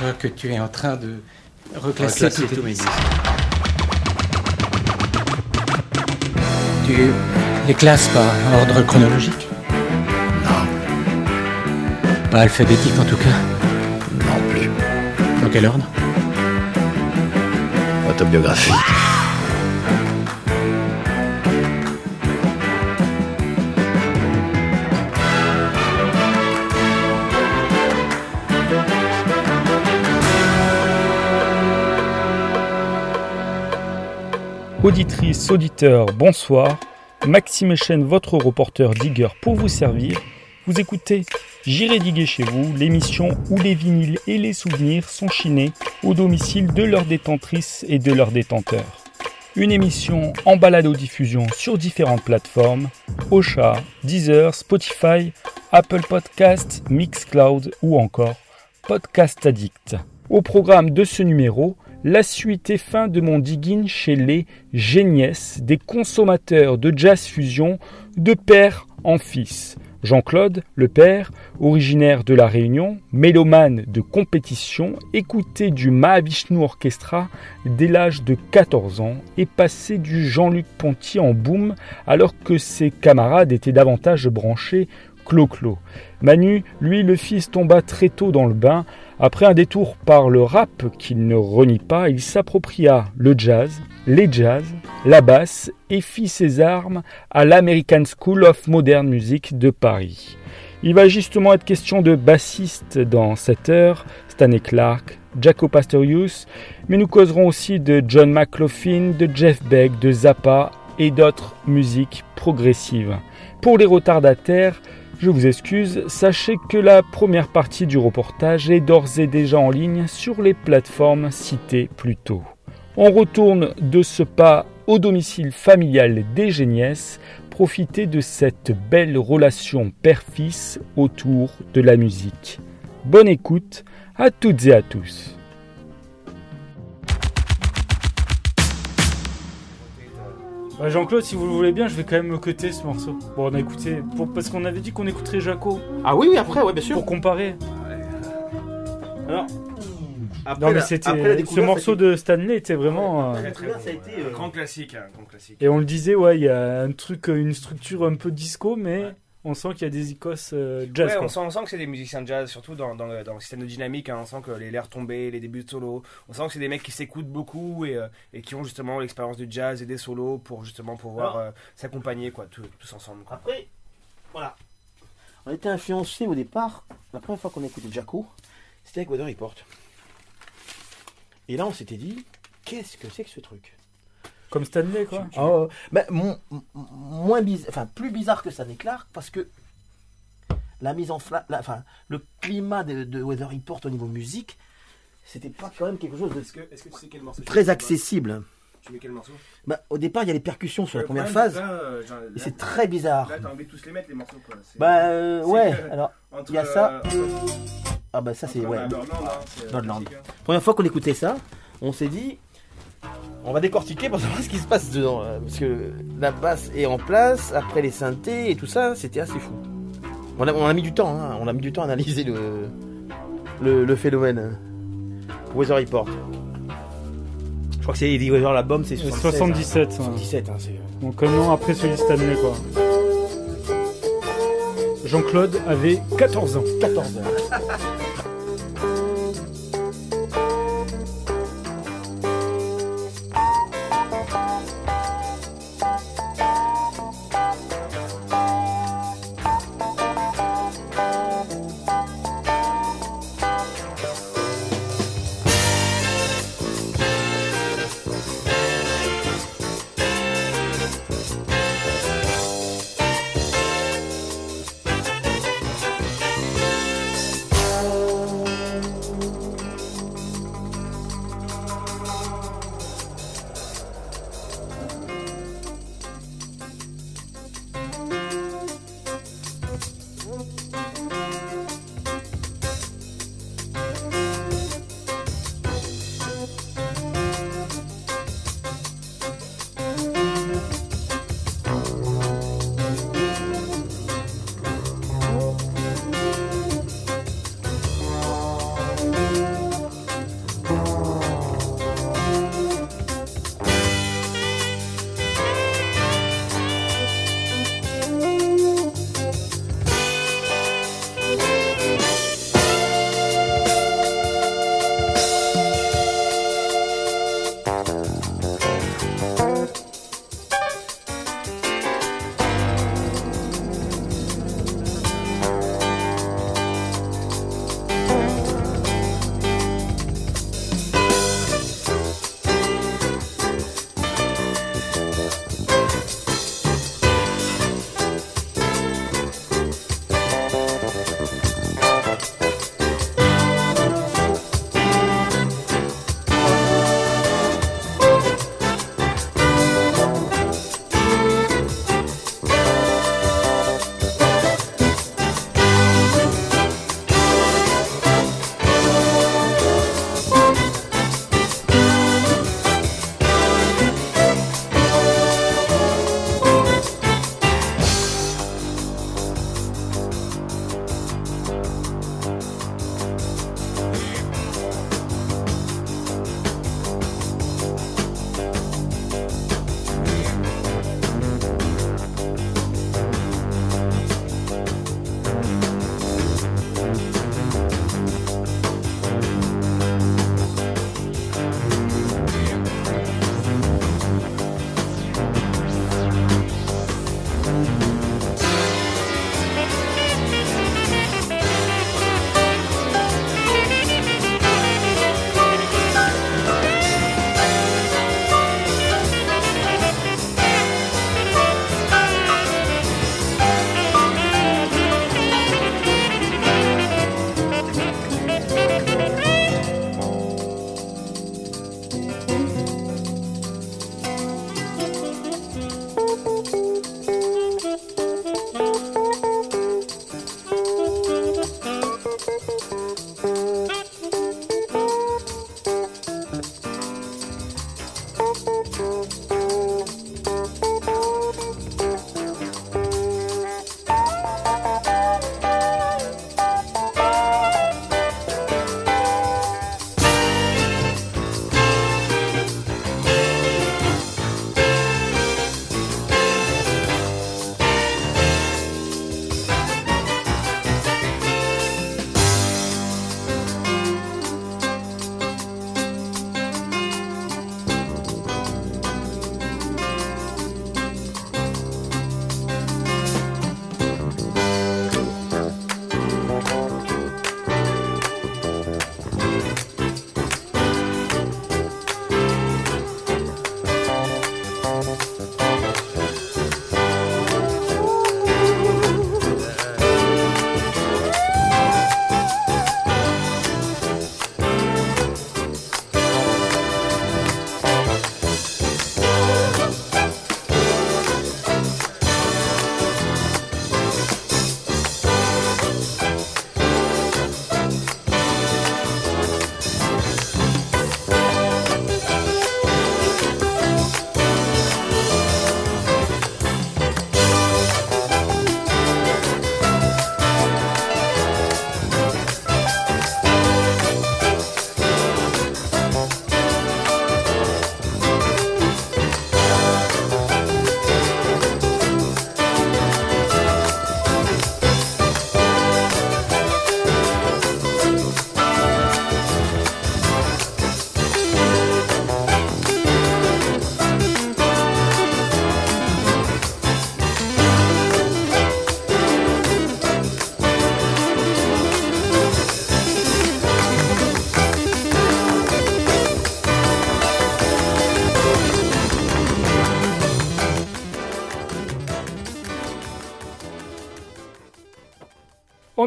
crois que tu es en train de reclasser, Reclasser tous disques. Tu les classes par ordre chronologique Non, Pas alphabétique en tout cas. non plus. Dans quel ordre? Autobiographie. Auditrices, auditeurs, bonsoir. Maxime Chen, votre reporter digger pour vous servir. Vous écoutez J'irai diguer chez vous, l'émission où les vinyles et les souvenirs sont chinés au domicile de leurs détentrices et de leurs détenteurs. Une émission en balado-diffusion sur différentes plateformes Ocha, Deezer, Spotify, Apple Podcasts, Mixcloud ou encore Podcast Addict. Au programme de ce numéro, la suite et fin de mon digging chez les géniesses des consommateurs de jazz fusion de père en fils. Jean-Claude, le père, originaire de La Réunion, mélomane de compétition, écoutait du Mahavishnu Orchestra dès l'âge de 14 ans et passait du Jean-Luc Ponty en boom alors que ses camarades étaient davantage branchés clo-clo. Manu, lui, le fils tomba très tôt dans le bain. Après un détour par le rap qu'il ne renie pas, il s'appropria le jazz, les jazz, la basse et fit ses armes à l'American School of Modern Music de Paris. Il va justement être question de bassiste dans cette heure, Stanley Clark, Jaco Pastorius, mais nous causerons aussi de John McLaughlin, de Jeff Beck, de Zappa et d'autres musiques progressives. Pour les retardataires, je vous excuse, sachez que la première partie du reportage est d'ores et déjà en ligne sur les plateformes citées plus tôt. On retourne de ce pas au domicile familial des Géniesses, profiter de cette belle relation père-fils autour de la musique. Bonne écoute à toutes et à tous. Bah, Jean-Claude, si vous le voulez bien, je vais quand même me coter ce morceau. Bon, on a écouté, pour- parce qu'on avait dit qu'on écouterait Jaco, Ah oui, oui, après, ouais, bien sûr. pour comparer. Alors, Après, non mais la- c'était après la ce découverte, morceau de Stanley était vraiment. euh, été- la découverte, ça a été, euh, Grand classique, hein, grand classique. Et on le disait, ouais, il y a un truc, euh, une structure un peu disco, mais Ouais. On sent qu'il y a des icos euh, jazz. Ouais, on sent, on sent que c'est des musiciens de jazz, surtout dans, dans, le, dans le système de dynamique. hein. on sent que les airs tombés, les débuts de solo. On sent que c'est des mecs qui s'écoutent beaucoup et, euh, et qui ont justement l'expérience du jazz et des solos pour justement pouvoir euh, s'accompagner quoi, tous, tous ensemble. Quoi. Après, voilà. On était influencé au départ. La première fois qu'on a écouté Jaco, c'était avec Weather Report. Et là, on s'était dit, qu'est-ce que c'est que ce truc? Comme Stanley, quoi. Euh, bah, mon- moins bizarre, enfin plus bizarre que ça n'est Clark parce que la mise en fla- la- enfin le climat de, de Weather Report au niveau musique, c'était pas quand même quelque chose de que, que tu sais quel morceau très accessible. Tu mets quel morceau? Bah, au départ, il y a les percussions sur la Le première problème, phase euh, c'est très bizarre. Là, t'as envie de tous les mettre les morceaux quoi. Bah euh, ouais, que- alors il y a ça. euh, entre- ah bah ça c'est ouais. Hein, euh, classique, hein. Première fois qu'on écoutait ça, on s'est dit, on va décortiquer pour savoir ce qui se passe dedans. euh, Parce que la basse est en place, après les synthés et tout ça, c'était assez fou. On a, on a mis du temps, hein, on a mis du temps à analyser le, le, le phénomène. Weather Report. Je crois que c'est Eddie Weather l'album, c'est 76. 77. hein. ouais. 77, hein, c'est. Donc un an après celui de Stanley, quoi. Jean-Claude avait 14 ans. 14 heures.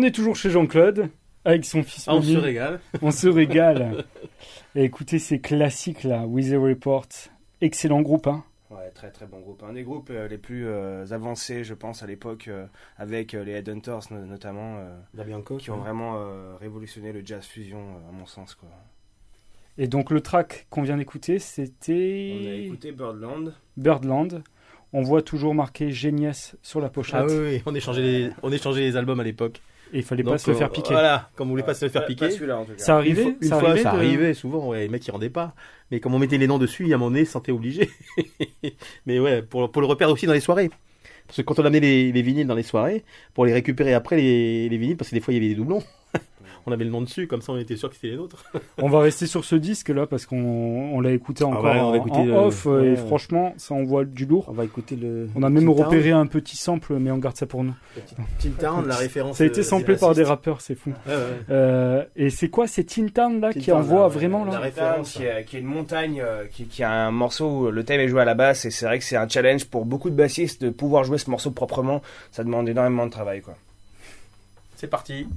On est toujours chez Jean-Claude, avec son fils Ah, on se régale. On se régale. Et écoutez ces classiques là, Weather Report. Excellent groupe, hein. Ouais, très très bon groupe. Un des groupes euh, les plus euh, avancés, je pense, à l'époque, euh, avec euh, les Headhunters no- notamment, euh, Bianco. qui ont vraiment euh, révolutionné le jazz fusion, euh, à mon sens. Quoi. Et donc le track qu'on vient d'écouter, On a c'était écouté Birdland. Birdland. On voit toujours marqué Genius sur la pochette. Ah oui, oui, on échangeait les, on échangeait les albums à l'époque. Et il fallait pas Donc, se le euh, faire piquer. Voilà, comme on voulait pas se le faire Pas- piquer. Pas celui-là en tout cas. Ça arrivait, une ça fois, arrivait ça de- arrivait souvent, ouais, les mecs ils rendaient pas. Mais comme on mettait les noms dessus, à mon nez, se sentait obligé. Mais ouais, pour, pour le repère aussi dans les soirées. Parce que quand on amenait les, les vinyles dans les soirées, pour les récupérer après les, les vinyles, parce que des fois il y avait des doublons, on avait le nom dessus, comme ça on était sûr que c'était les nôtres. On va rester sur ce disque là parce qu'on on l'a écouté encore ouais, on va en, écouter en le- off euh, et ouais. franchement ça envoie du lourd. On va écouter le. On a même repéré un petit sample mais on garde ça pour nous. Tin Town, la référence. Ça a été euh, samplé par des rappeurs, c'est fou. Ouais, ouais. Euh, et c'est quoi C'est Tin Town là qui Town, envoie là, vraiment la là référence. qui, est, qui est une montagne, euh, qui, qui a un morceau où le thème est joué à la basse, et c'est vrai que c'est un challenge pour beaucoup de bassistes de pouvoir jouer ce morceau proprement. Ça demande énormément de travail. Quoi. C'est parti.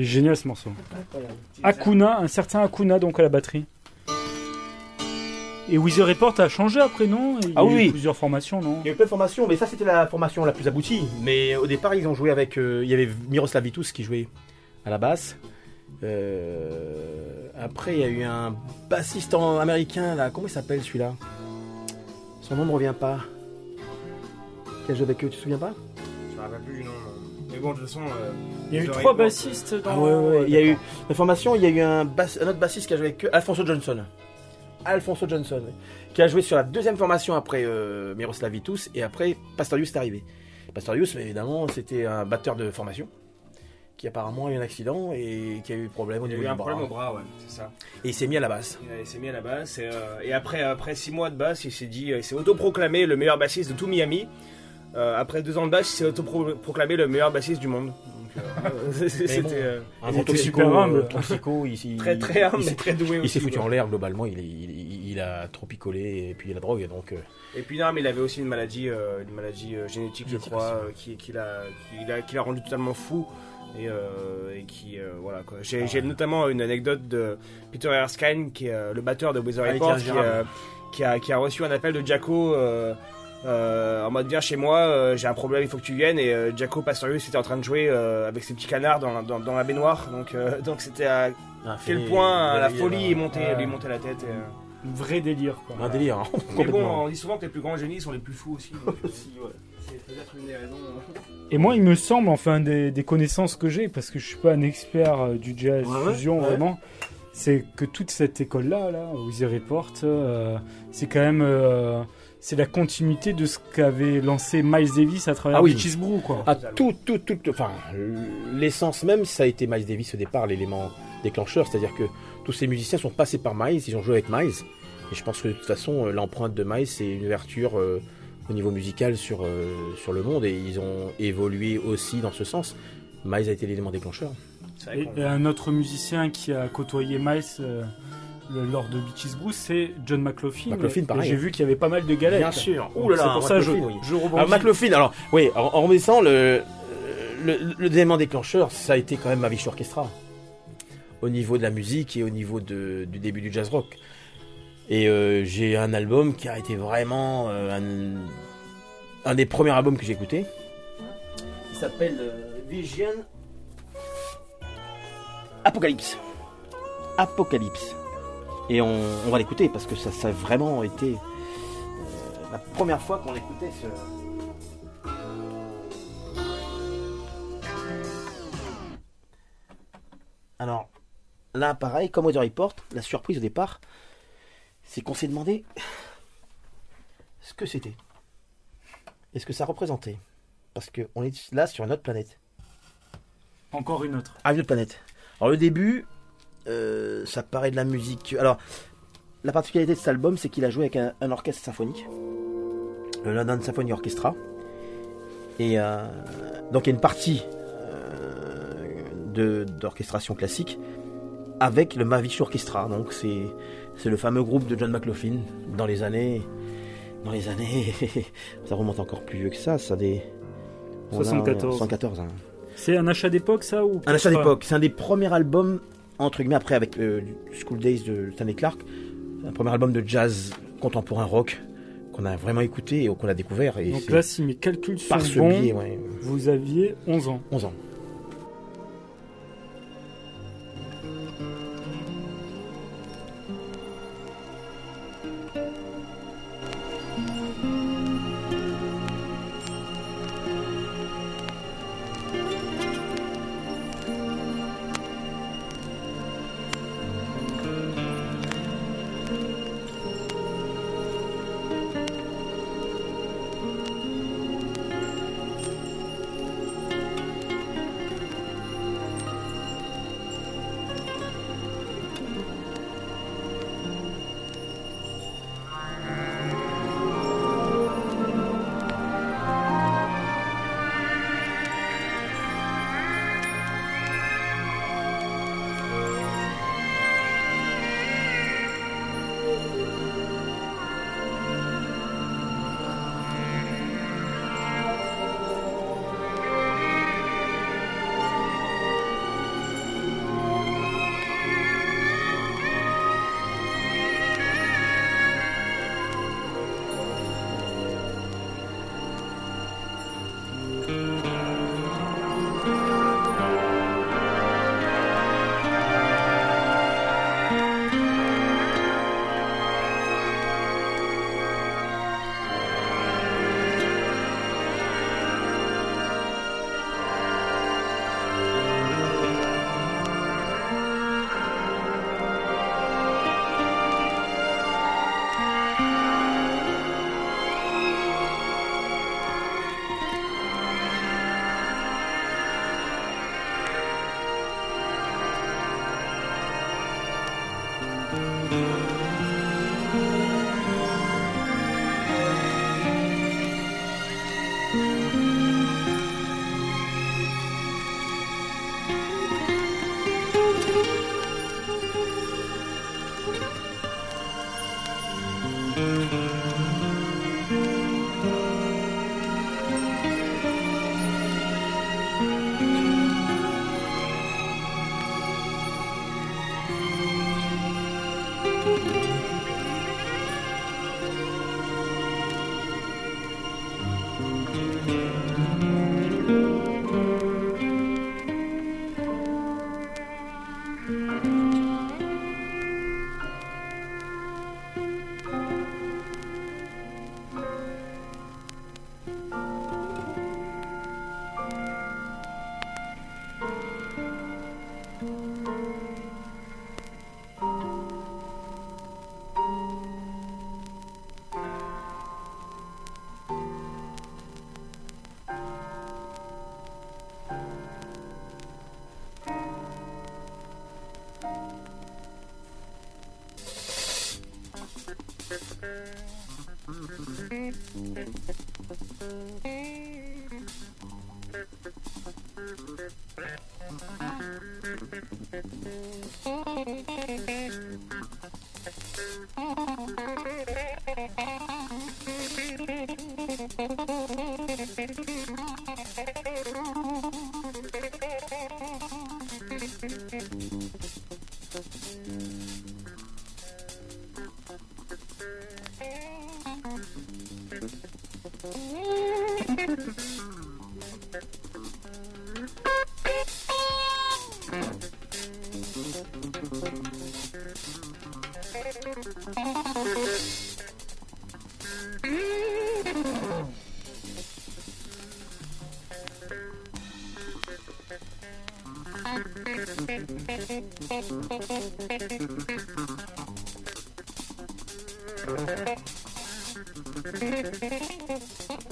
Il est génial ce morceau. Akuna, un certain Akuna donc à la batterie. Et Weezer Report a changé après, non? Il y Ah a eu oui. plusieurs formations, non? Il y a eu plein de formations, mais ça c'était la formation la plus aboutie. Mais au départ, ils ont joué avec. euh, il y avait Miroslav Vitus qui jouait à la basse. Euh, après, il y a eu un bassiste en- américain là. Comment il s'appelle celui-là? Son nom ne revient pas. Qui a joué avec eux, tu te souviens pas? Je me rappelle plus du nom. Mais bon, de toute façon. euh, Il y a eu trois bassistes dans. Ah ouais, ouais, Il y a eu la formation, il y a eu un, bass- un autre bassiste qui a joué avec eux, Alfonso Johnson. Alfonso Johnson, oui. qui a joué sur la deuxième formation après euh, Miroslav Vitus et après Pastorius est arrivé. Pastorius, évidemment, c'était un batteur de formation qui apparemment a eu un accident et qui a eu problème au Il y a niveau eu du un problème au bras. bras, ouais, c'est ça. Et il s'est mis à la basse. Il a- il s'est mis à la basse et, euh, et après, après six mois de basse, il s'est dit, il s'est autoproclamé le meilleur bassiste de tout Miami. Euh, après deux ans de basse, il s'est autoproclamé le meilleur bassiste du monde. Euh, c'était bon, Un bon était toxico, super humble. euh, toxico, il, il- très très humble, il très doué Il s'est foutu en l'air globalement, il, a trop picolé et puis la drogue donc. Et puis non, mais il avait aussi une maladie, euh, une maladie euh, génétique, je crois, qui, qui l'a, qui rendu totalement fou. Et, euh, et qui, euh, voilà quoi. J'ai, j'ai notamment une anecdote de Peter Erskine, qui est euh, le batteur de Weather Ah, Report, qui, a, qui a reçu un appel de Jacko. Euh, en mode viens chez moi, euh, j'ai un problème, il faut que tu viennes. Et euh, Jacko Pastorius était en train de jouer euh, avec ses petits canards dans, dans, dans la baignoire. Donc, euh, donc c'était à un quel point la folie est montée, Ouais. lui montait la tête. et, euh, Un vrai délire, quoi. Un délire, hein, Mais bon, on dit souvent que les plus grands génies sont les plus fous aussi. donc, C'est peut-être une des raisons. Et moi, il me semble, enfin, des, des connaissances que j'ai, parce que je suis pas un expert du jazz Ouais, ouais, fusion ouais. vraiment, c'est que toute cette école-là, là, Easy Report, euh, c'est quand même, euh, c'est la continuité de ce qu'avait lancé Miles Davis à travers Ah oui. Beaches Brew, quoi. Ah, tout, tout, tout, enfin, l'essence même, ça a été Miles Davis au départ, l'élément déclencheur, c'est-à-dire que tous ces musiciens sont passés par Miles, ils ont joué avec Miles, et je pense que de toute façon, euh, l'empreinte de Miles, c'est une ouverture euh, au niveau musical sur, euh, sur le monde, et ils ont évolué aussi dans ce sens. Miles a été l'élément déclencheur. Et, un autre musicien qui a côtoyé Miles euh, le- lors de Beaches Brew, c'est John McLaughlin. McLaughlin, Et pareil. J'ai vu qu'il y avait pas mal de galettes. Bien sûr. Ouh là là, c'est pour ça que je, oui. je rebondis. Alors, McLaughlin, alors, oui, en, en remontant, le, le, le élément déclencheur, ça a été quand même Mavish Orchestra. Au niveau de la musique et au niveau de- du début du jazz rock. Et euh, j'ai un album qui a été vraiment euh, un, un des premiers albums que j'ai écouté. Il s'appelle euh, Vision Apocalypse. Apocalypse. Et on, on va l'écouter parce que ça, ça a vraiment été euh, la première fois qu'on écoutait ce. Alors, là, pareil, comme Weather Report, la surprise au départ, c'est qu'on s'est demandé ce que c'était. Et ce que ça représentait. Parce qu'on est là sur une autre planète. Encore une autre. Ah, une autre planète. Alors, le début, euh, ça paraît de la musique. Alors, la particularité de cet album, c'est qu'il a joué avec un, un orchestre symphonique, le London Symphony Orchestra. Et euh, donc, il y a une partie euh, de- d'orchestration classique avec le Mavish Orchestra. Donc, c'est c'est le fameux groupe de John McLaughlin dans les années. Dans les années. ça remonte encore plus vieux que ça, ça des. on a- 74. 74, hein. C'est un achat d'époque, ça ou Un achat d'époque. C'est un des premiers albums, entre guillemets, après avec euh, School Days de Stanley Clark. Un premier album de jazz contemporain rock qu'on a vraiment écouté et qu'on a découvert. Et Donc là, si mes calculs sont bons, ouais, vous aviez 11 ans. 11 ans.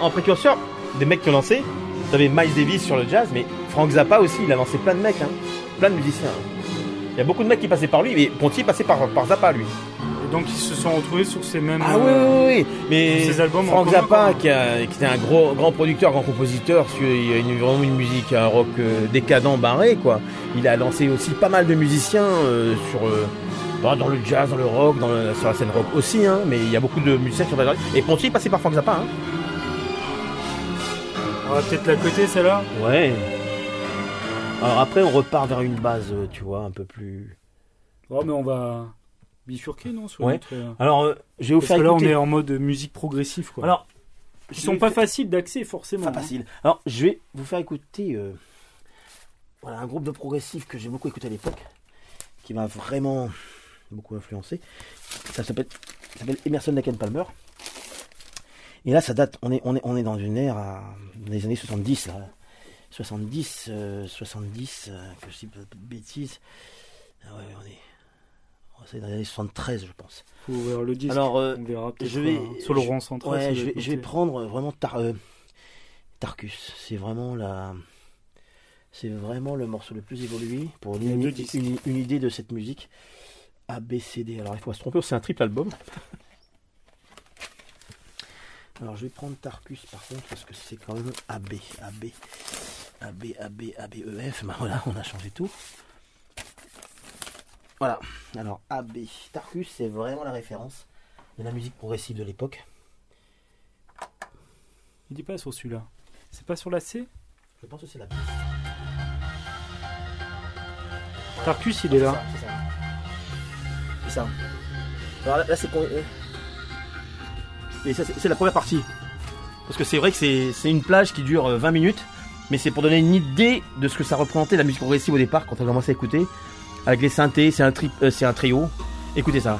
En précurseur des mecs qui ont lancé. T'avais Miles Davis sur le jazz, mais Frank Zappa aussi, il a lancé plein de mecs, hein. plein de musiciens. hein. Il y a beaucoup de mecs qui passaient par lui, mais Ponty passait par, par Zappa lui. Et donc ils se sont retrouvés sur ces mêmes. Ah oui, euh, oui, oui, mais Ces albums Frank Zappa, qui, a- qui était un gros, grand producteur, grand compositeur, parce qu'il a une, vraiment une musique, un rock euh, décadent, barré, quoi. Il a lancé aussi pas mal de musiciens euh, sur, euh, dans, dans le jazz, dans le rock, dans le- sur la scène rock aussi, hein, mais il y a beaucoup de musiciens qui ont Et Ponty passait par Frank Zappa, hein. On va peut-être la côté celle-là. Ouais. Alors après, on repart vers une base, euh, tu vois, un peu plus. Oh, mais on va bifurquer, non sur Ouais. notre, euh, Alors, euh, je vais vous Parce que là, on écouter. est en mode musique progressive, quoi. Alors, Ils sont pas faciles d'accès, forcément. Pas hein. facile. Alors, je vais vous faire écouter euh, voilà, un groupe de progressifs que j'ai beaucoup écouté à l'époque, qui m'a vraiment beaucoup influencé. Ça s'appelle ça s'appelle Emerson Lake and Palmer. Et là, ça date, on est, on est, on est dans une ère à- des années 70, là. 70, euh, 70, euh, que je dis pas de bêtises. Ah ouais, on est, dans les années 73, je pense. Faut ouvrir le disque. Alors, euh, on verra peut-être je vais- euh, sur le je- rang central. Ouais, je vais, je prendre vraiment Tar- euh, Tarkus. C'est vraiment la, c'est vraiment le morceau le plus évolué pour une, une- une idée de cette musique. A B C D. Alors il faut pas se tromper, c'est un triple album. Alors je vais prendre Tarkus par contre parce que c'est quand même A B A B A B A B A B E F. Ben voilà, on a changé tout. Voilà. Alors A B Tarkus, c'est vraiment la référence de la musique progressive de l'époque. Il dit pas sur celui-là. C'est pas sur la C? Je pense que c'est la Tarkus, il est là. C'est ça. C'est ça. Alors là, c'est euh, C'est la première partie. Parce que c'est vrai que c'est une plage qui dure euh, 20 minutes, mais c'est pour donner une idée de ce que ça représentait la musique progressive au départ quand on commencé à écouter. Avec les synthés, c'est un, euh, c'est un trio. Écoutez ça.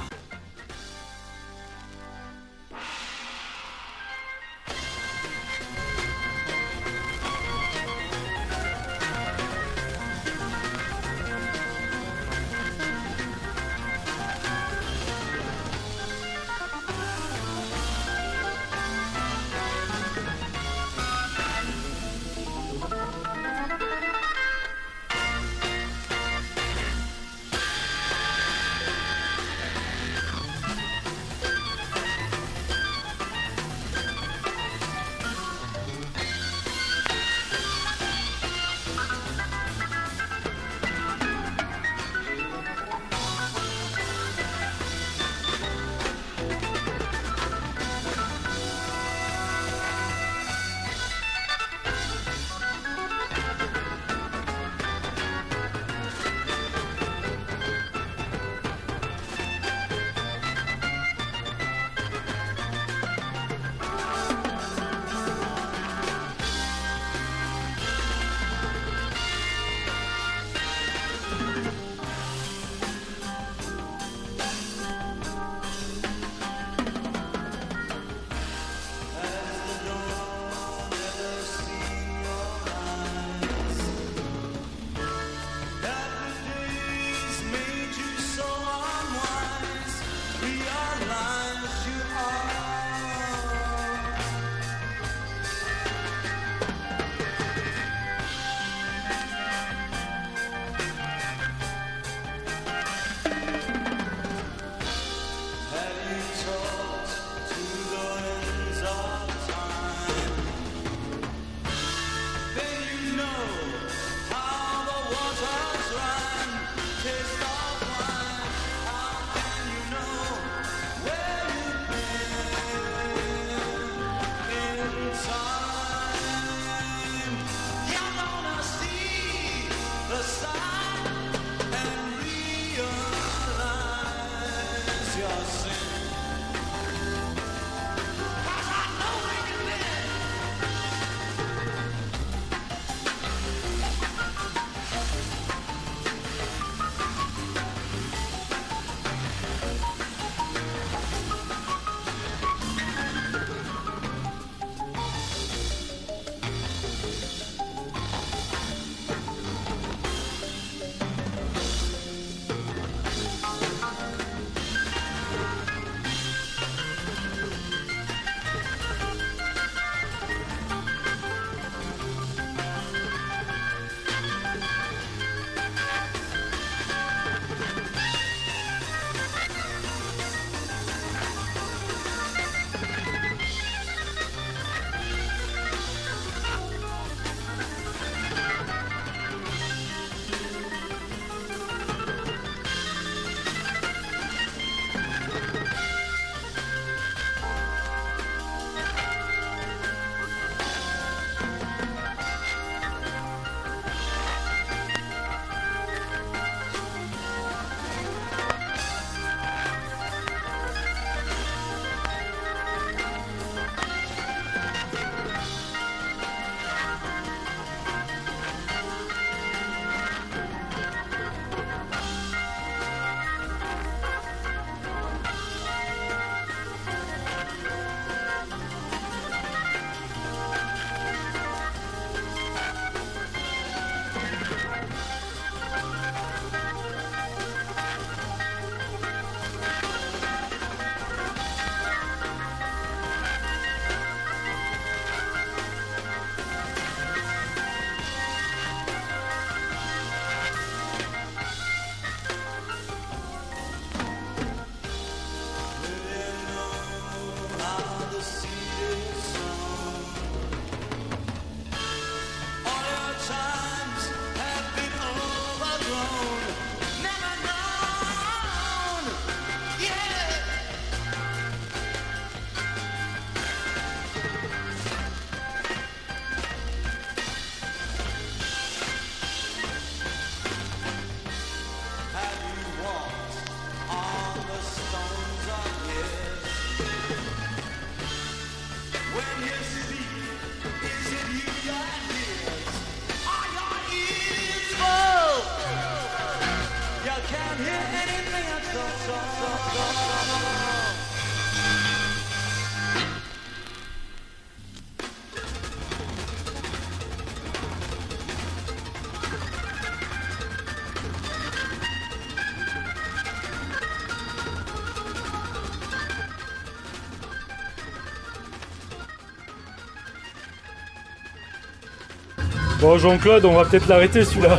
Bon, Jean-Claude, on va peut-être l'arrêter celui-là.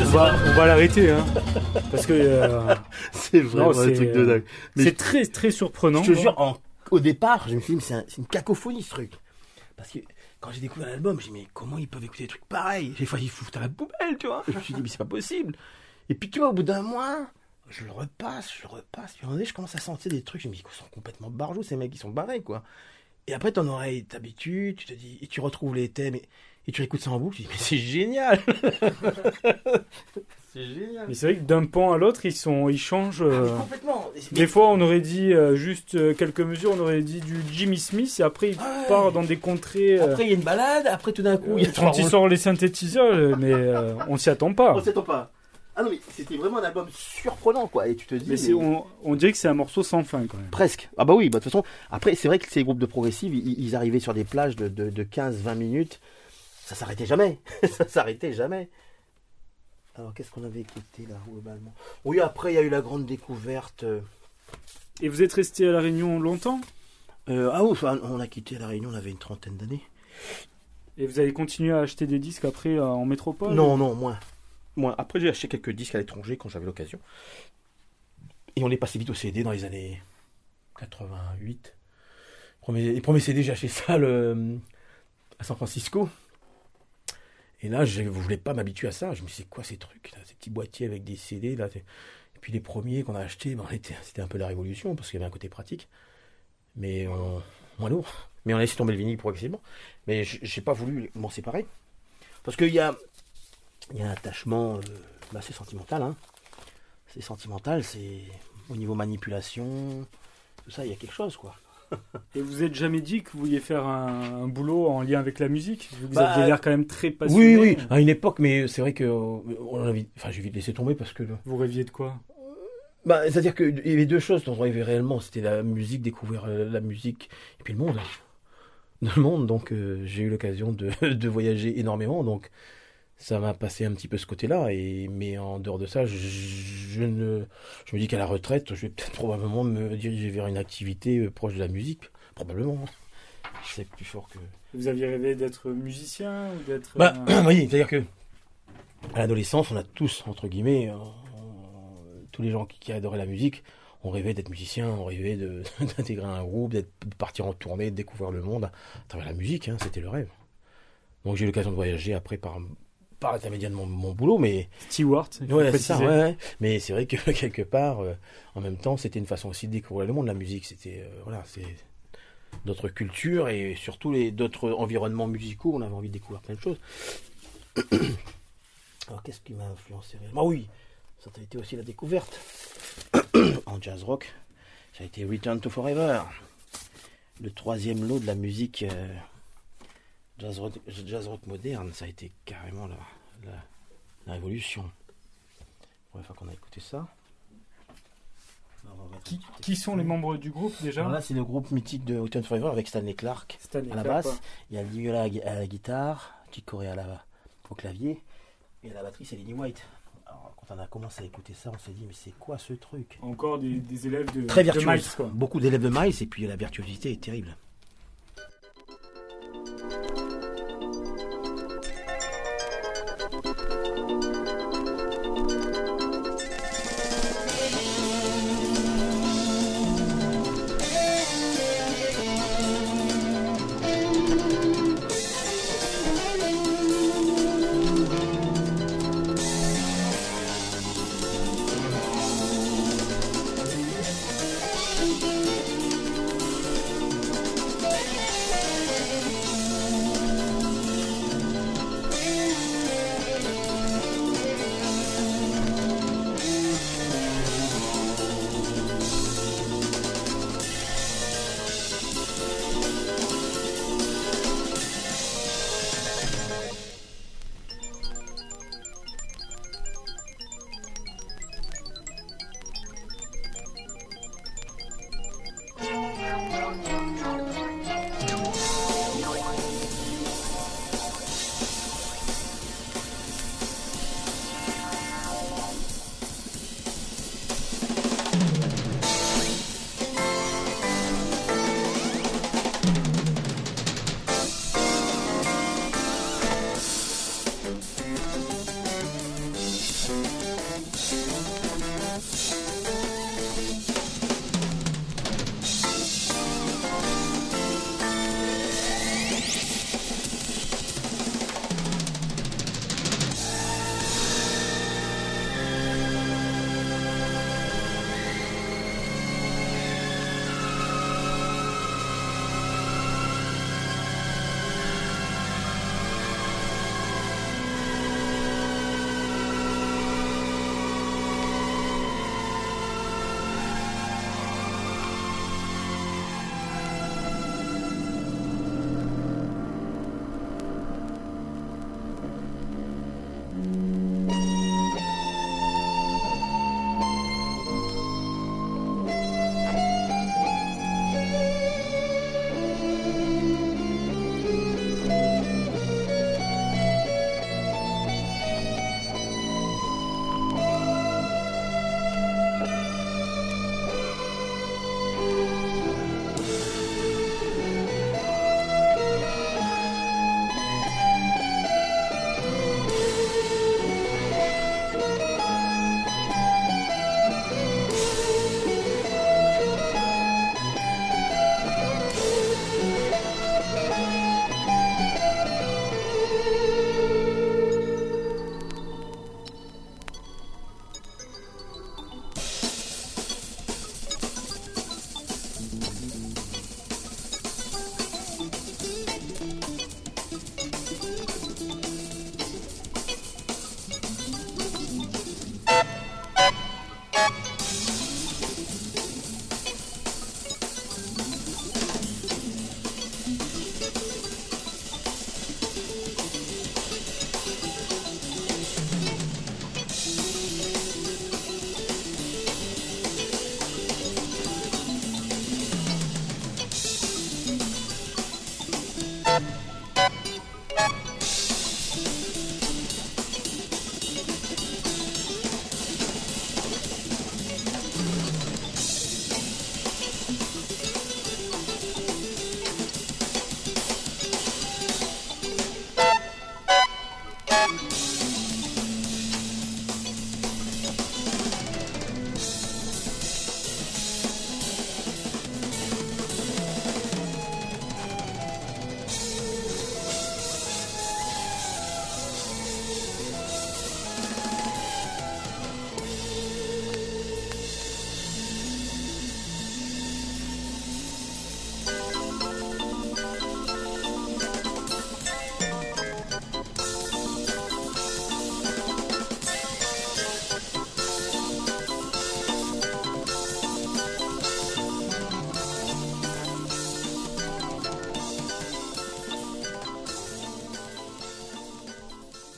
On va, on va l'arrêter, hein. Parce que euh, C'est vraiment Non, un c'est, truc de dingue. Mais c'est très très surprenant. Je te jure, en- au départ, je me suis dit, mais c'est un- c'est une cacophonie ce truc. Parce que quand j'ai découvert l'album, j'ai dit, mais comment ils peuvent écouter des trucs pareils? J'ai failli foutre à la poubelle, tu vois. Je me suis dit, mais c'est pas possible. Et puis, tu vois, au bout d'un mois, je le repasse, je le repasse. Puis un moment donné, je commence à sentir des trucs. Je me dis, ils sont complètement barjots, ces mecs, ils sont barrés, quoi. Et après, ton oreille t'habitues, tu te dis, et tu retrouves les thèmes, et, et tu écoutes ça en boucle, tu dis, mais c'est génial C'est génial Mais c'est vrai que d'un pan à l'autre, ils sont, ils changent. Ah, mais euh, Complètement Des fois, on aurait dit euh, juste euh, quelques mesures, on aurait dit du Jimmy Smith, et après, il Ouais. part dans des contrées. euh, Après, il y a une balade, après, tout d'un coup, il y a trois quand il sort les synthétiseurs, euh, mais euh, on s'y attend pas. On s'attend pas. Ah non, mais c'était vraiment un album surprenant, quoi. Et tu te dis. Mais c'est- on, on dirait que c'est un morceau sans fin quand même. Presque. Ah bah oui, bah, de toute façon. Après, c'est vrai que ces groupes de progressives, ils, ils arrivaient sur des plages de, de, 15-20 minutes. Ça s'arrêtait jamais. ça s'arrêtait jamais. Alors, qu'est-ce qu'on avait écouté là, globalement? Oui, après, il y a eu la grande découverte. euh, Et vous êtes resté à La Réunion longtemps? Euh, ah, ouf, ah, on a quitté La Réunion, on avait une trentaine d'années. Et vous avez continué à acheter des disques après euh, en métropole? Non, non, moins. Moins. Après, j'ai acheté quelques disques à l'étranger quand j'avais l'occasion. Et on est passé vite au CD dans les années 88. Premier, les premiers CD, j'ai acheté ça le- à San Francisco. Et là, je ne voulais pas m'habituer à ça. Je me suis dit, quoi ces trucs, là, ces petits boîtiers avec des CD là, Et puis les premiers qu'on a achetés, ben, c'était un peu la révolution parce qu'il y avait un côté pratique. Mais on- moins lourd. Mais on a laissé tomber le vinyle progressivement. Mais j'ai pas voulu m'en séparer. Parce qu'il y a, y a un attachement euh, bah, c'est sentimental. Hein. C'est sentimental, c'est au niveau manipulation, tout ça, il y a quelque chose quoi. Et vous êtes jamais dit que vous vouliez faire un, un boulot en lien avec la musique? Vous Bah, aviez l'air quand même très passionné. Oui, oui, à une époque, mais c'est vrai que euh, on a vite- enfin, j'ai vite laissé tomber parce que. Vous rêviez de quoi? Bah, c'est-à-dire qu'il y avait deux choses dont on rêvait réellement. C'était la musique, découvrir euh, la musique, et puis le monde. Le monde, donc euh, j'ai eu l'occasion de, de voyager énormément, donc ça m'a passé un petit peu ce côté-là. Et mais en dehors de ça, je, je ne, je me dis qu'à la retraite, je vais peut-être probablement me diriger vers une activité euh, proche de la musique, probablement. C'est plus fort que. Vous aviez rêvé d'être musicien ou d'être. Bah, euh, oui, c'est-à-dire que à l'adolescence, on a tous, entre guillemets, euh, on- tous les gens qui, qui adoraient la musique, on rêvait d'être musicien, on rêvait d'intégrer un groupe, d'être- de partir en tournée, de découvrir le monde à travers la musique, hein, c'était le rêve. Donc j'ai eu l'occasion de voyager après par, par l'intermédiaire de mon, mon boulot, mais Stewart, ouais, c'est ça, ouais. mais c'est vrai que quelque part, euh, en même temps, c'était une façon aussi de découvrir le monde. La musique, c'était euh, voilà, c'est d'autres cultures et surtout les d'autres environnements musicaux. On avait envie de découvrir plein de choses. Alors, qu'est-ce qui m'a influencé réellement? Ah oui, ça a été aussi la découverte en jazz rock. Ça a été Return to Forever, le troisième lot de la musique euh, jazz, rock, jazz rock moderne. Ça a été carrément la, la, la révolution. Première fois qu'on a écouté ça. Alors, Qui, sont les membres du groupe déjà alors là, c'est le groupe mythique de to Forever avec Stanley Clark Stanley à la Clark, basse. Il y a Lee à la, à la guitare, Chick Corea à la, au clavier. Et à la batterie, c'est Lenny White. Alors, quand on a commencé à écouter ça, on s'est dit, mais c'est quoi ce truc? Encore des, des élèves de, Très de virtuose. Miles, quoi. Beaucoup d'élèves de Miles, et puis la virtuosité est terrible.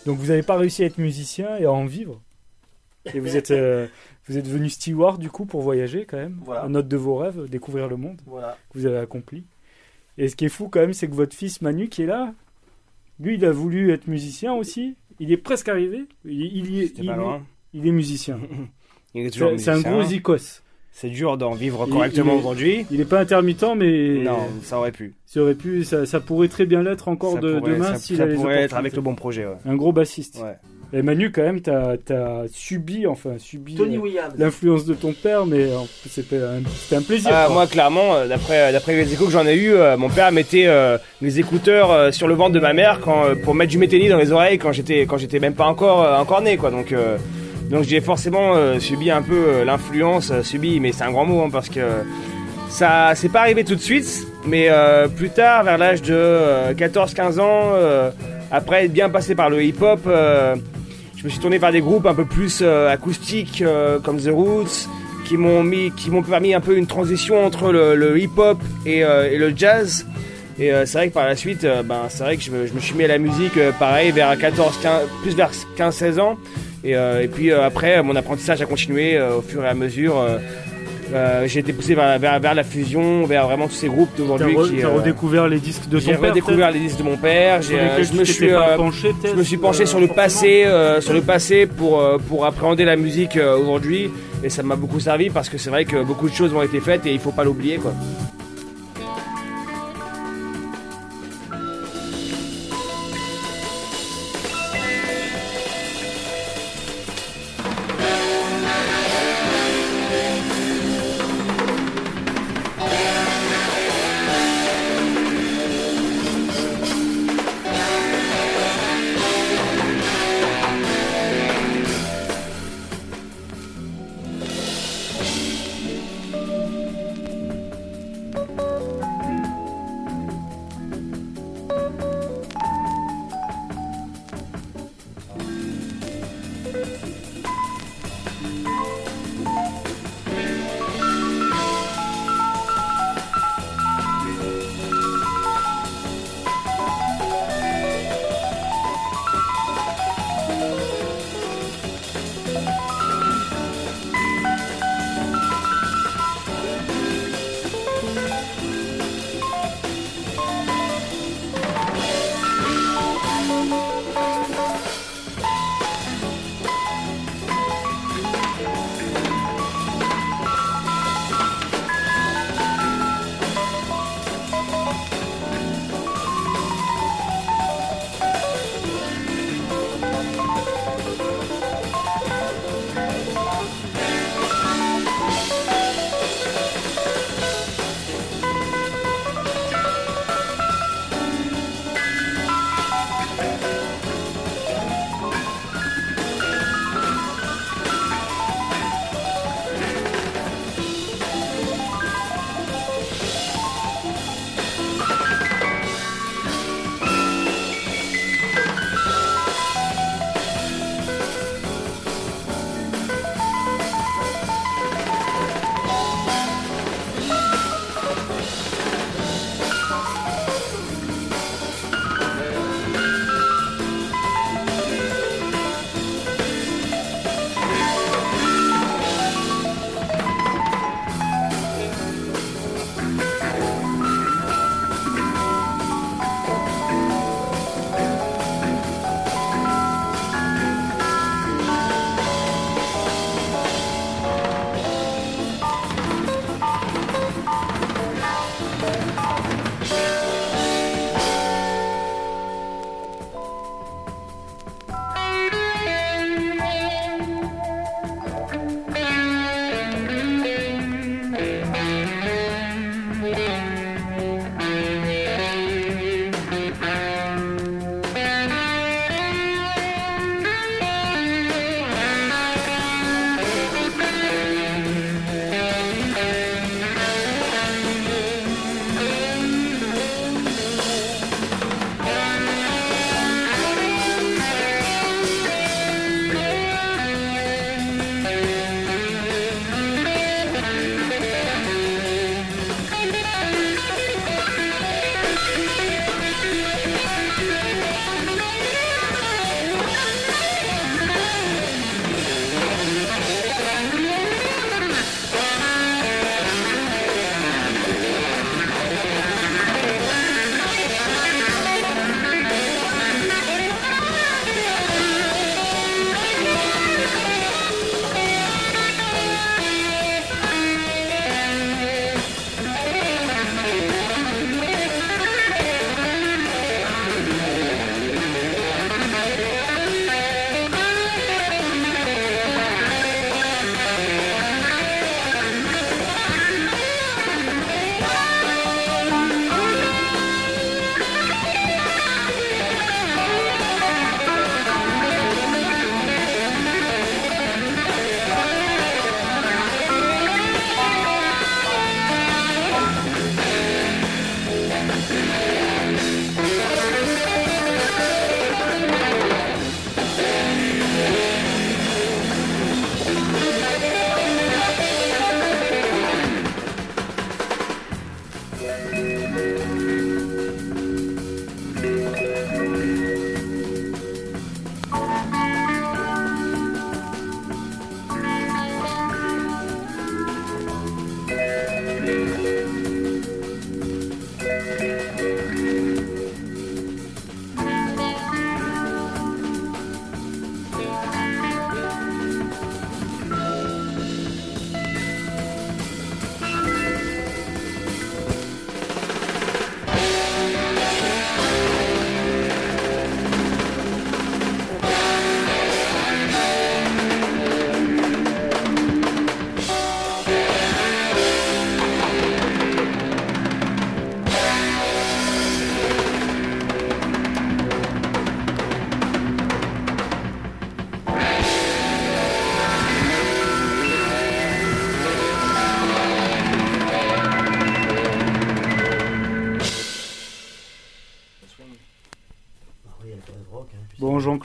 Donc vous n'avez pas réussi à être musicien et à en vivre. Et vous êtes, euh, vous êtes devenu steward du coup pour voyager quand même. Voilà. En note de vos rêves, découvrir le monde Voilà. que vous avez accompli. Et ce qui est fou quand même, c'est que votre fils Manu qui est là, lui il a voulu être musicien aussi. Il est presque arrivé. Il, il est, il pas est- loin. il est musicien. C'est un gros zikos. C'est dur d'en vivre correctement aujourd'hui. Il n'est pas intermittent, mais Non, ça aurait pu. ça aurait pu, ça, ça pourrait très bien l'être encore ça de, pourrait, demain ça, s'il ça pourrait être avec le bon projet. Ouais. Un gros bassiste. Ouais. Et Manu, quand même, t'as as subi, enfin subi euh, l'influence de ton père, mais euh, c'était un, plaisir. Ah, moi, clairement, euh, d'après les échos que j'en ai eu, euh, mon père mettait euh, les écouteurs euh, sur le ventre de ma mère quand, euh, pour mettre du métallique dans les oreilles quand j'étais quand j'étais même pas encore euh, encore né, quoi. Donc euh, donc j'ai forcément euh, subi un peu euh, l'influence, euh, subi, mais c'est un grand mot hein, parce que ça c'est pas arrivé tout de suite, mais plus tard, vers l'âge de euh, 14-15 ans, après être bien passé par le hip-hop. je me suis tourné vers des groupes un peu plus acoustiques comme The Roots, qui m'ont mis, qui m'ont permis un peu une transition entre le, hip-hop et, le jazz. Et c'est vrai que par la suite, ben, c'est vrai que je me, suis mis à la musique pareil vers 14, 15, plus vers 15-16 ans. Et, euh, et puis euh, après, mon apprentissage a continué euh, au fur et à mesure. euh, j'ai été poussé vers, vers, vers la fusion, vers vraiment tous ces groupes T'as d'aujourd'hui re- qui. t'as euh, redécouvert les disques de ton j'ai père. redécouvert les disques de mon père. J'ai, euh, je me suis, penché, je me suis peut-être, penché sur le passé, sur le passé pour, pour appréhender la musique aujourd'hui et ça m'a beaucoup servi parce que c'est vrai que beaucoup de choses ont été faites et il faut pas l'oublier quoi.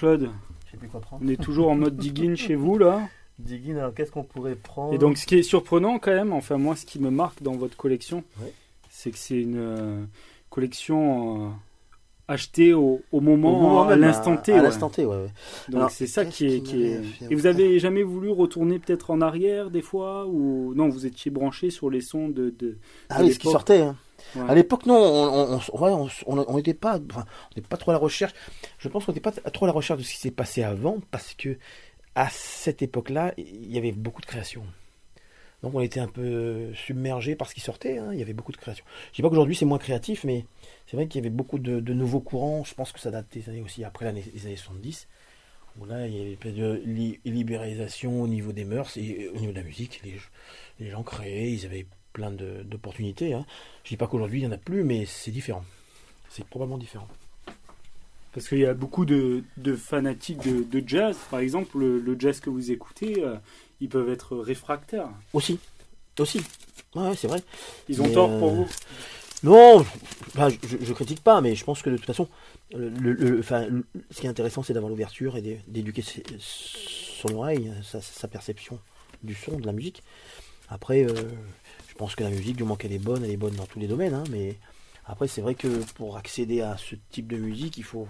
Jean-Claude, prendre. on est toujours en mode digging chez vous là. Diggin, alors qu'est-ce qu'on pourrait prendre Et donc, ce qui est surprenant quand même, enfin, moi, ce qui me marque dans votre collection, c'est que c'est une euh, collection euh, achetée au, moment, à l'instant T. À ouais. l'instant T, ouais. ouais. Donc, Alors, c'est ça qui est. qui Et vous avez jamais voulu retourner peut-être en arrière des fois Ou non, vous étiez branché sur les sons de. de... Ah oui, ce qui sortait. hein. Ouais. À l'époque, non, on on- n'était pas, enfin, on pas trop à la recherche. Je pense qu'on n'était pas trop à la recherche de ce qui s'est passé avant, parce que à cette époque-là, il y avait beaucoup de créations. Donc on était un peu submergé par ce qui sortait. hein. Il y avait beaucoup de créations. Je dis pas qu'aujourd'hui c'est moins créatif, mais c'est vrai qu'il y avait beaucoup de, de nouveaux courants. Je pense que ça date des années aussi après les années 70. Où là, il y avait de li- libéralisation au niveau des mœurs et au niveau de la musique. Les, les gens créaient, ils avaient plein d'opportunités. Hein. Je dis pas qu'aujourd'hui il n'y en a plus, mais c'est différent. C'est probablement différent. Parce qu'il y a beaucoup de, de fanatiques de, de jazz. Par exemple, le, le jazz que vous écoutez, euh, ils peuvent être réfractaires. Aussi. Aussi. Ouais, ouais, c'est vrai. Ils ont Mais, tort euh, pour vous. Non, je, critique pas, mais je pense que de toute façon, ce qui est intéressant, c'est d'avoir l'ouverture et d'é- d'éduquer son oreille, sa, perception du son, de la musique. Après, euh, je pense que la musique, du moment qu'elle est bonne, elle est bonne dans tous les domaines, hein, mais après, c'est vrai que pour accéder à ce type de musique, il faut,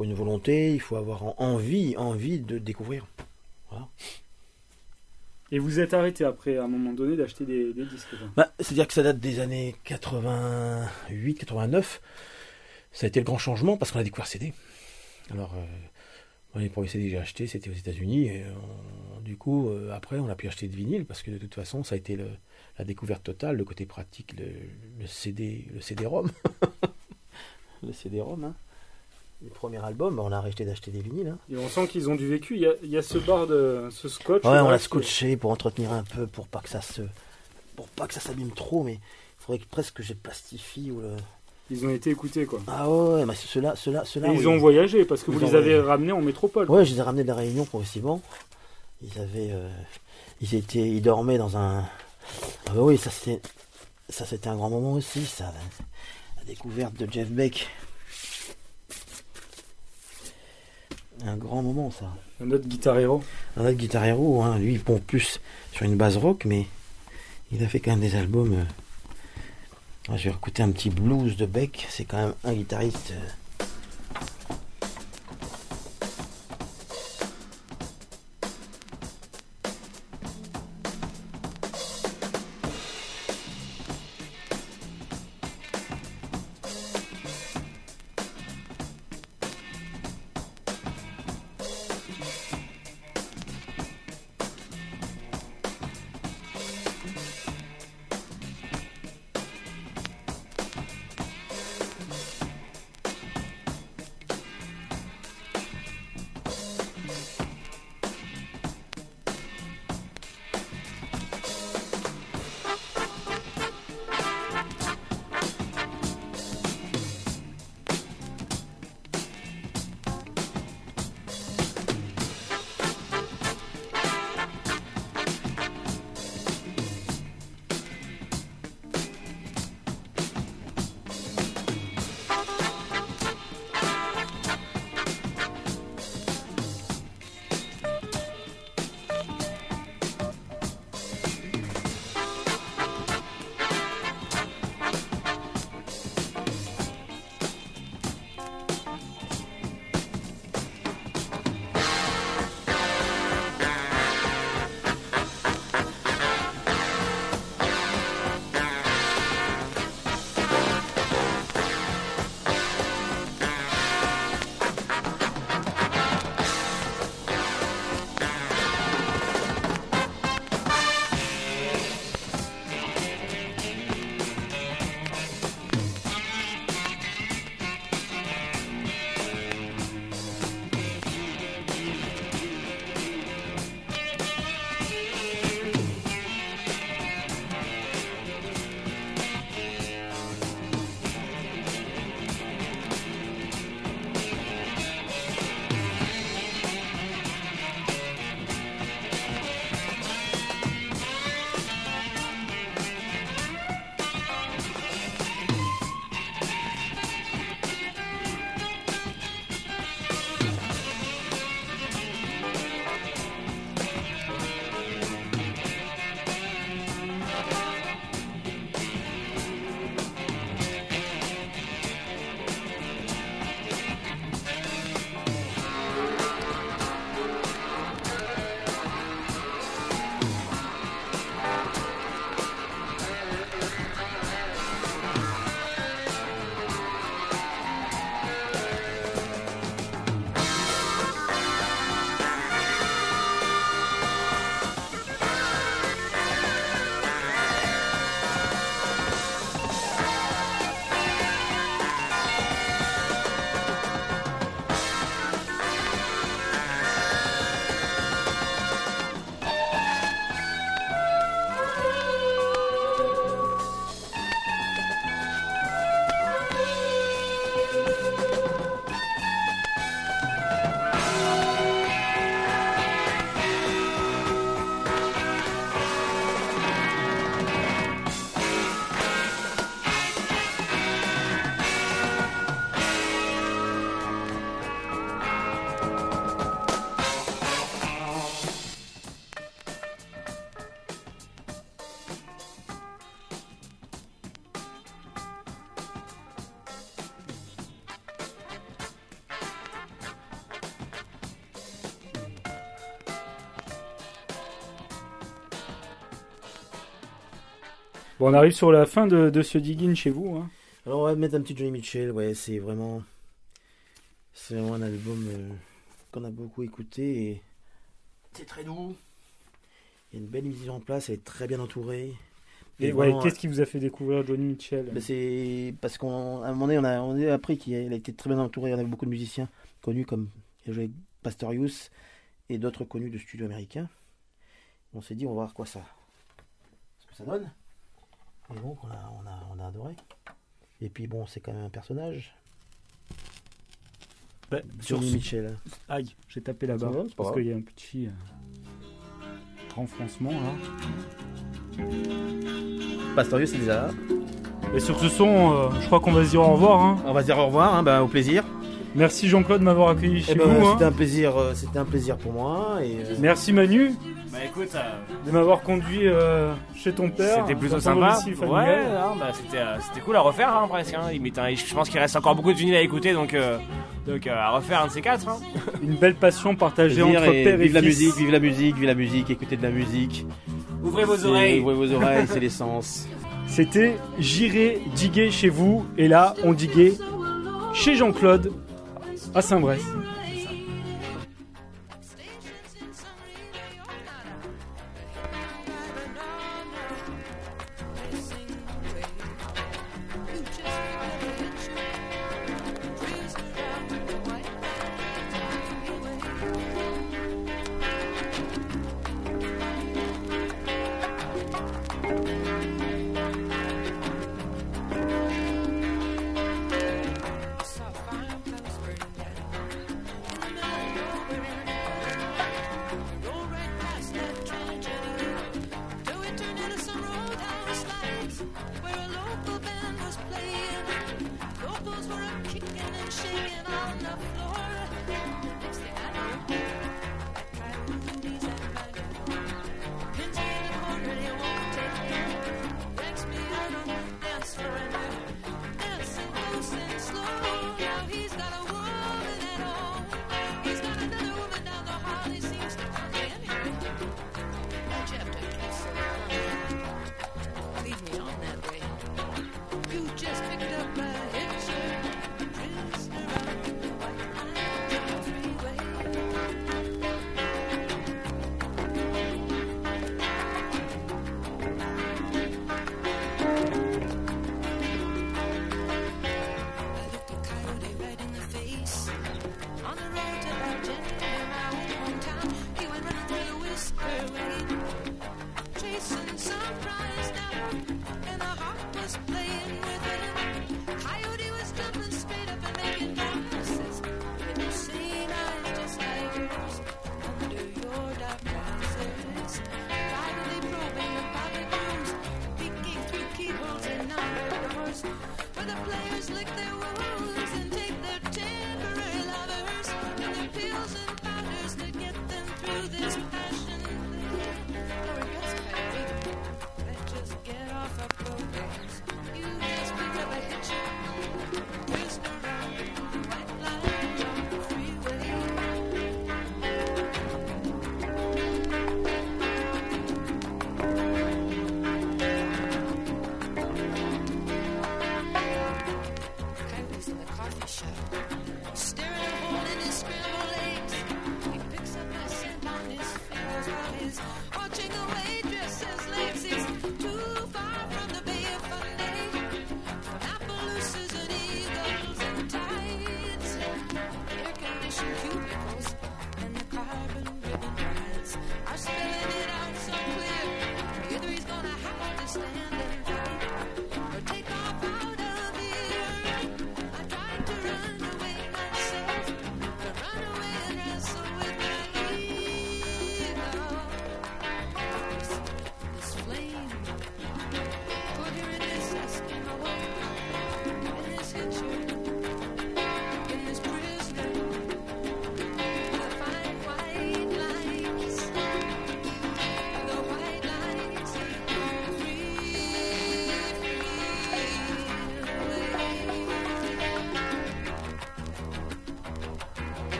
une volonté, il faut avoir en- envie, envie de découvrir. Et vous êtes arrêté après, à un moment donné, d'acheter des, des disques. Bah, C'est-à-dire que ça date des années 88, 89. Ça a été le grand changement parce qu'on a découvert CD. Alors, euh, les premiers CD que j'ai achetés, c'était aux États-Unis. Et on- du coup, euh, après, on a pu acheter de vinyle parce que de toute façon, ça a été le- la découverte totale, le côté pratique, le, le CD, le CD-ROM. le CD-ROM, hein. Le premier album, bah, on a arrêté d'acheter des vinyles. hein. Et on sent qu'ils ont du vécu. Il y a, il y a ce bar de ce scotch. Ouais, on l'a scotché pour entretenir un peu, pour pas que ça se, pour pas que ça s'abîme trop, mais il faudrait que presque que je plastifie ou le. Ils ont été écoutés, quoi. Ah ouais, mais ceux-là, ceux-là, ceux-là. Oui. ils ont voyagé parce que Ils vous les avez ramenés en métropole. Ouais, je les ai ramenés de la Réunion progressivement. Ils avaient, euh, ils étaient, ils dormaient dans un. Ah bah oui, ça c'était, ça c'était un grand moment aussi, ça. La découverte de Jeff Beck. Un grand moment, ça. Un autre guitar héros. Un autre Guitar Hero, hein, lui, il pompe plus sur une base rock, mais il a fait quand même des albums. euh, je vais écouter un petit blues de Beck, c'est quand même un guitariste. Bon, on arrive sur la fin de, de ce digging chez vous. Hein. Alors on va mettre un petit Johnny Mitchell, ouais, c'est vraiment. C'est vraiment un album euh, qu'on a beaucoup écouté et. C'est très doux. Il y a une belle musique en place, elle est très bien entourée. Et, Et ouais, qu'est-ce qui vous a fait découvrir Johnny Mitchell? Ben, c'est parce qu'à un moment donné, on a, on a appris qu'il a, il été très bien entouré. On avait beaucoup de musiciens connus comme il Pastorius et d'autres connus de studios américains. On s'est dit, on va voir quoi ça, ce que ça donne. Et donc, on a, on a, on a adoré. Et puis, bon, c'est quand même un personnage. Bah, sur ce- Mitchell. Aïe, j'ai tapé c'est pas Parce qu'il y a un petit euh, renfoncement là. Pastorius, c'est déjà là. Et sur ce son, euh, je crois qu'on va se dire au revoir. hein. On va se dire au revoir, hein, ben, au plaisir. Merci Jean-Claude de m'avoir accueilli chez Eh ben, vous. hein. c'était un plaisir, euh, c'était un plaisir pour moi. Et, euh, Merci Manu Bah écoute, euh, de m'avoir conduit euh, chez ton père. c'était plutôt sympa. Ouais, bah, c'était euh, c'était cool à refaire hein, presque. Hein. Limite. Je pense qu'il reste encore beaucoup de vinyles à écouter, donc, euh, donc euh, à refaire un de ces quatre. Hein. Une belle passion partagée entre et père et vive la fils. musique, vive la musique, vive la musique, écoutez de la musique. Ouvrez vos oreilles. Ouvrez vos oreilles, c'est l'essence. C'était J'irai diguer chez vous. Et là, on diguait chez Jean-Claude à Saint-Brest.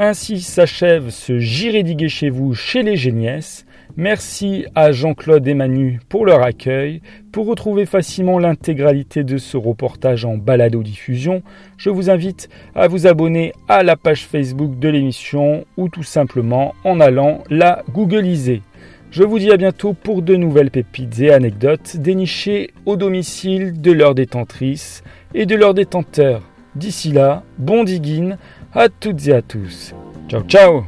Ainsi s'achève ce J'irai diguer chez vous chez les Géniesses. Merci à Jean-Claude et Manu pour leur accueil. Pour retrouver facilement l'intégralité de ce reportage en balado-diffusion, je vous invite à vous abonner à la page Facebook de l'émission ou tout simplement en allant la googliser. Je vous dis à bientôt pour de nouvelles pépites et anecdotes dénichées au domicile de leurs détentrices et de leurs détenteurs. D'ici là, bon digging à toutes et à tous. Ciao ciao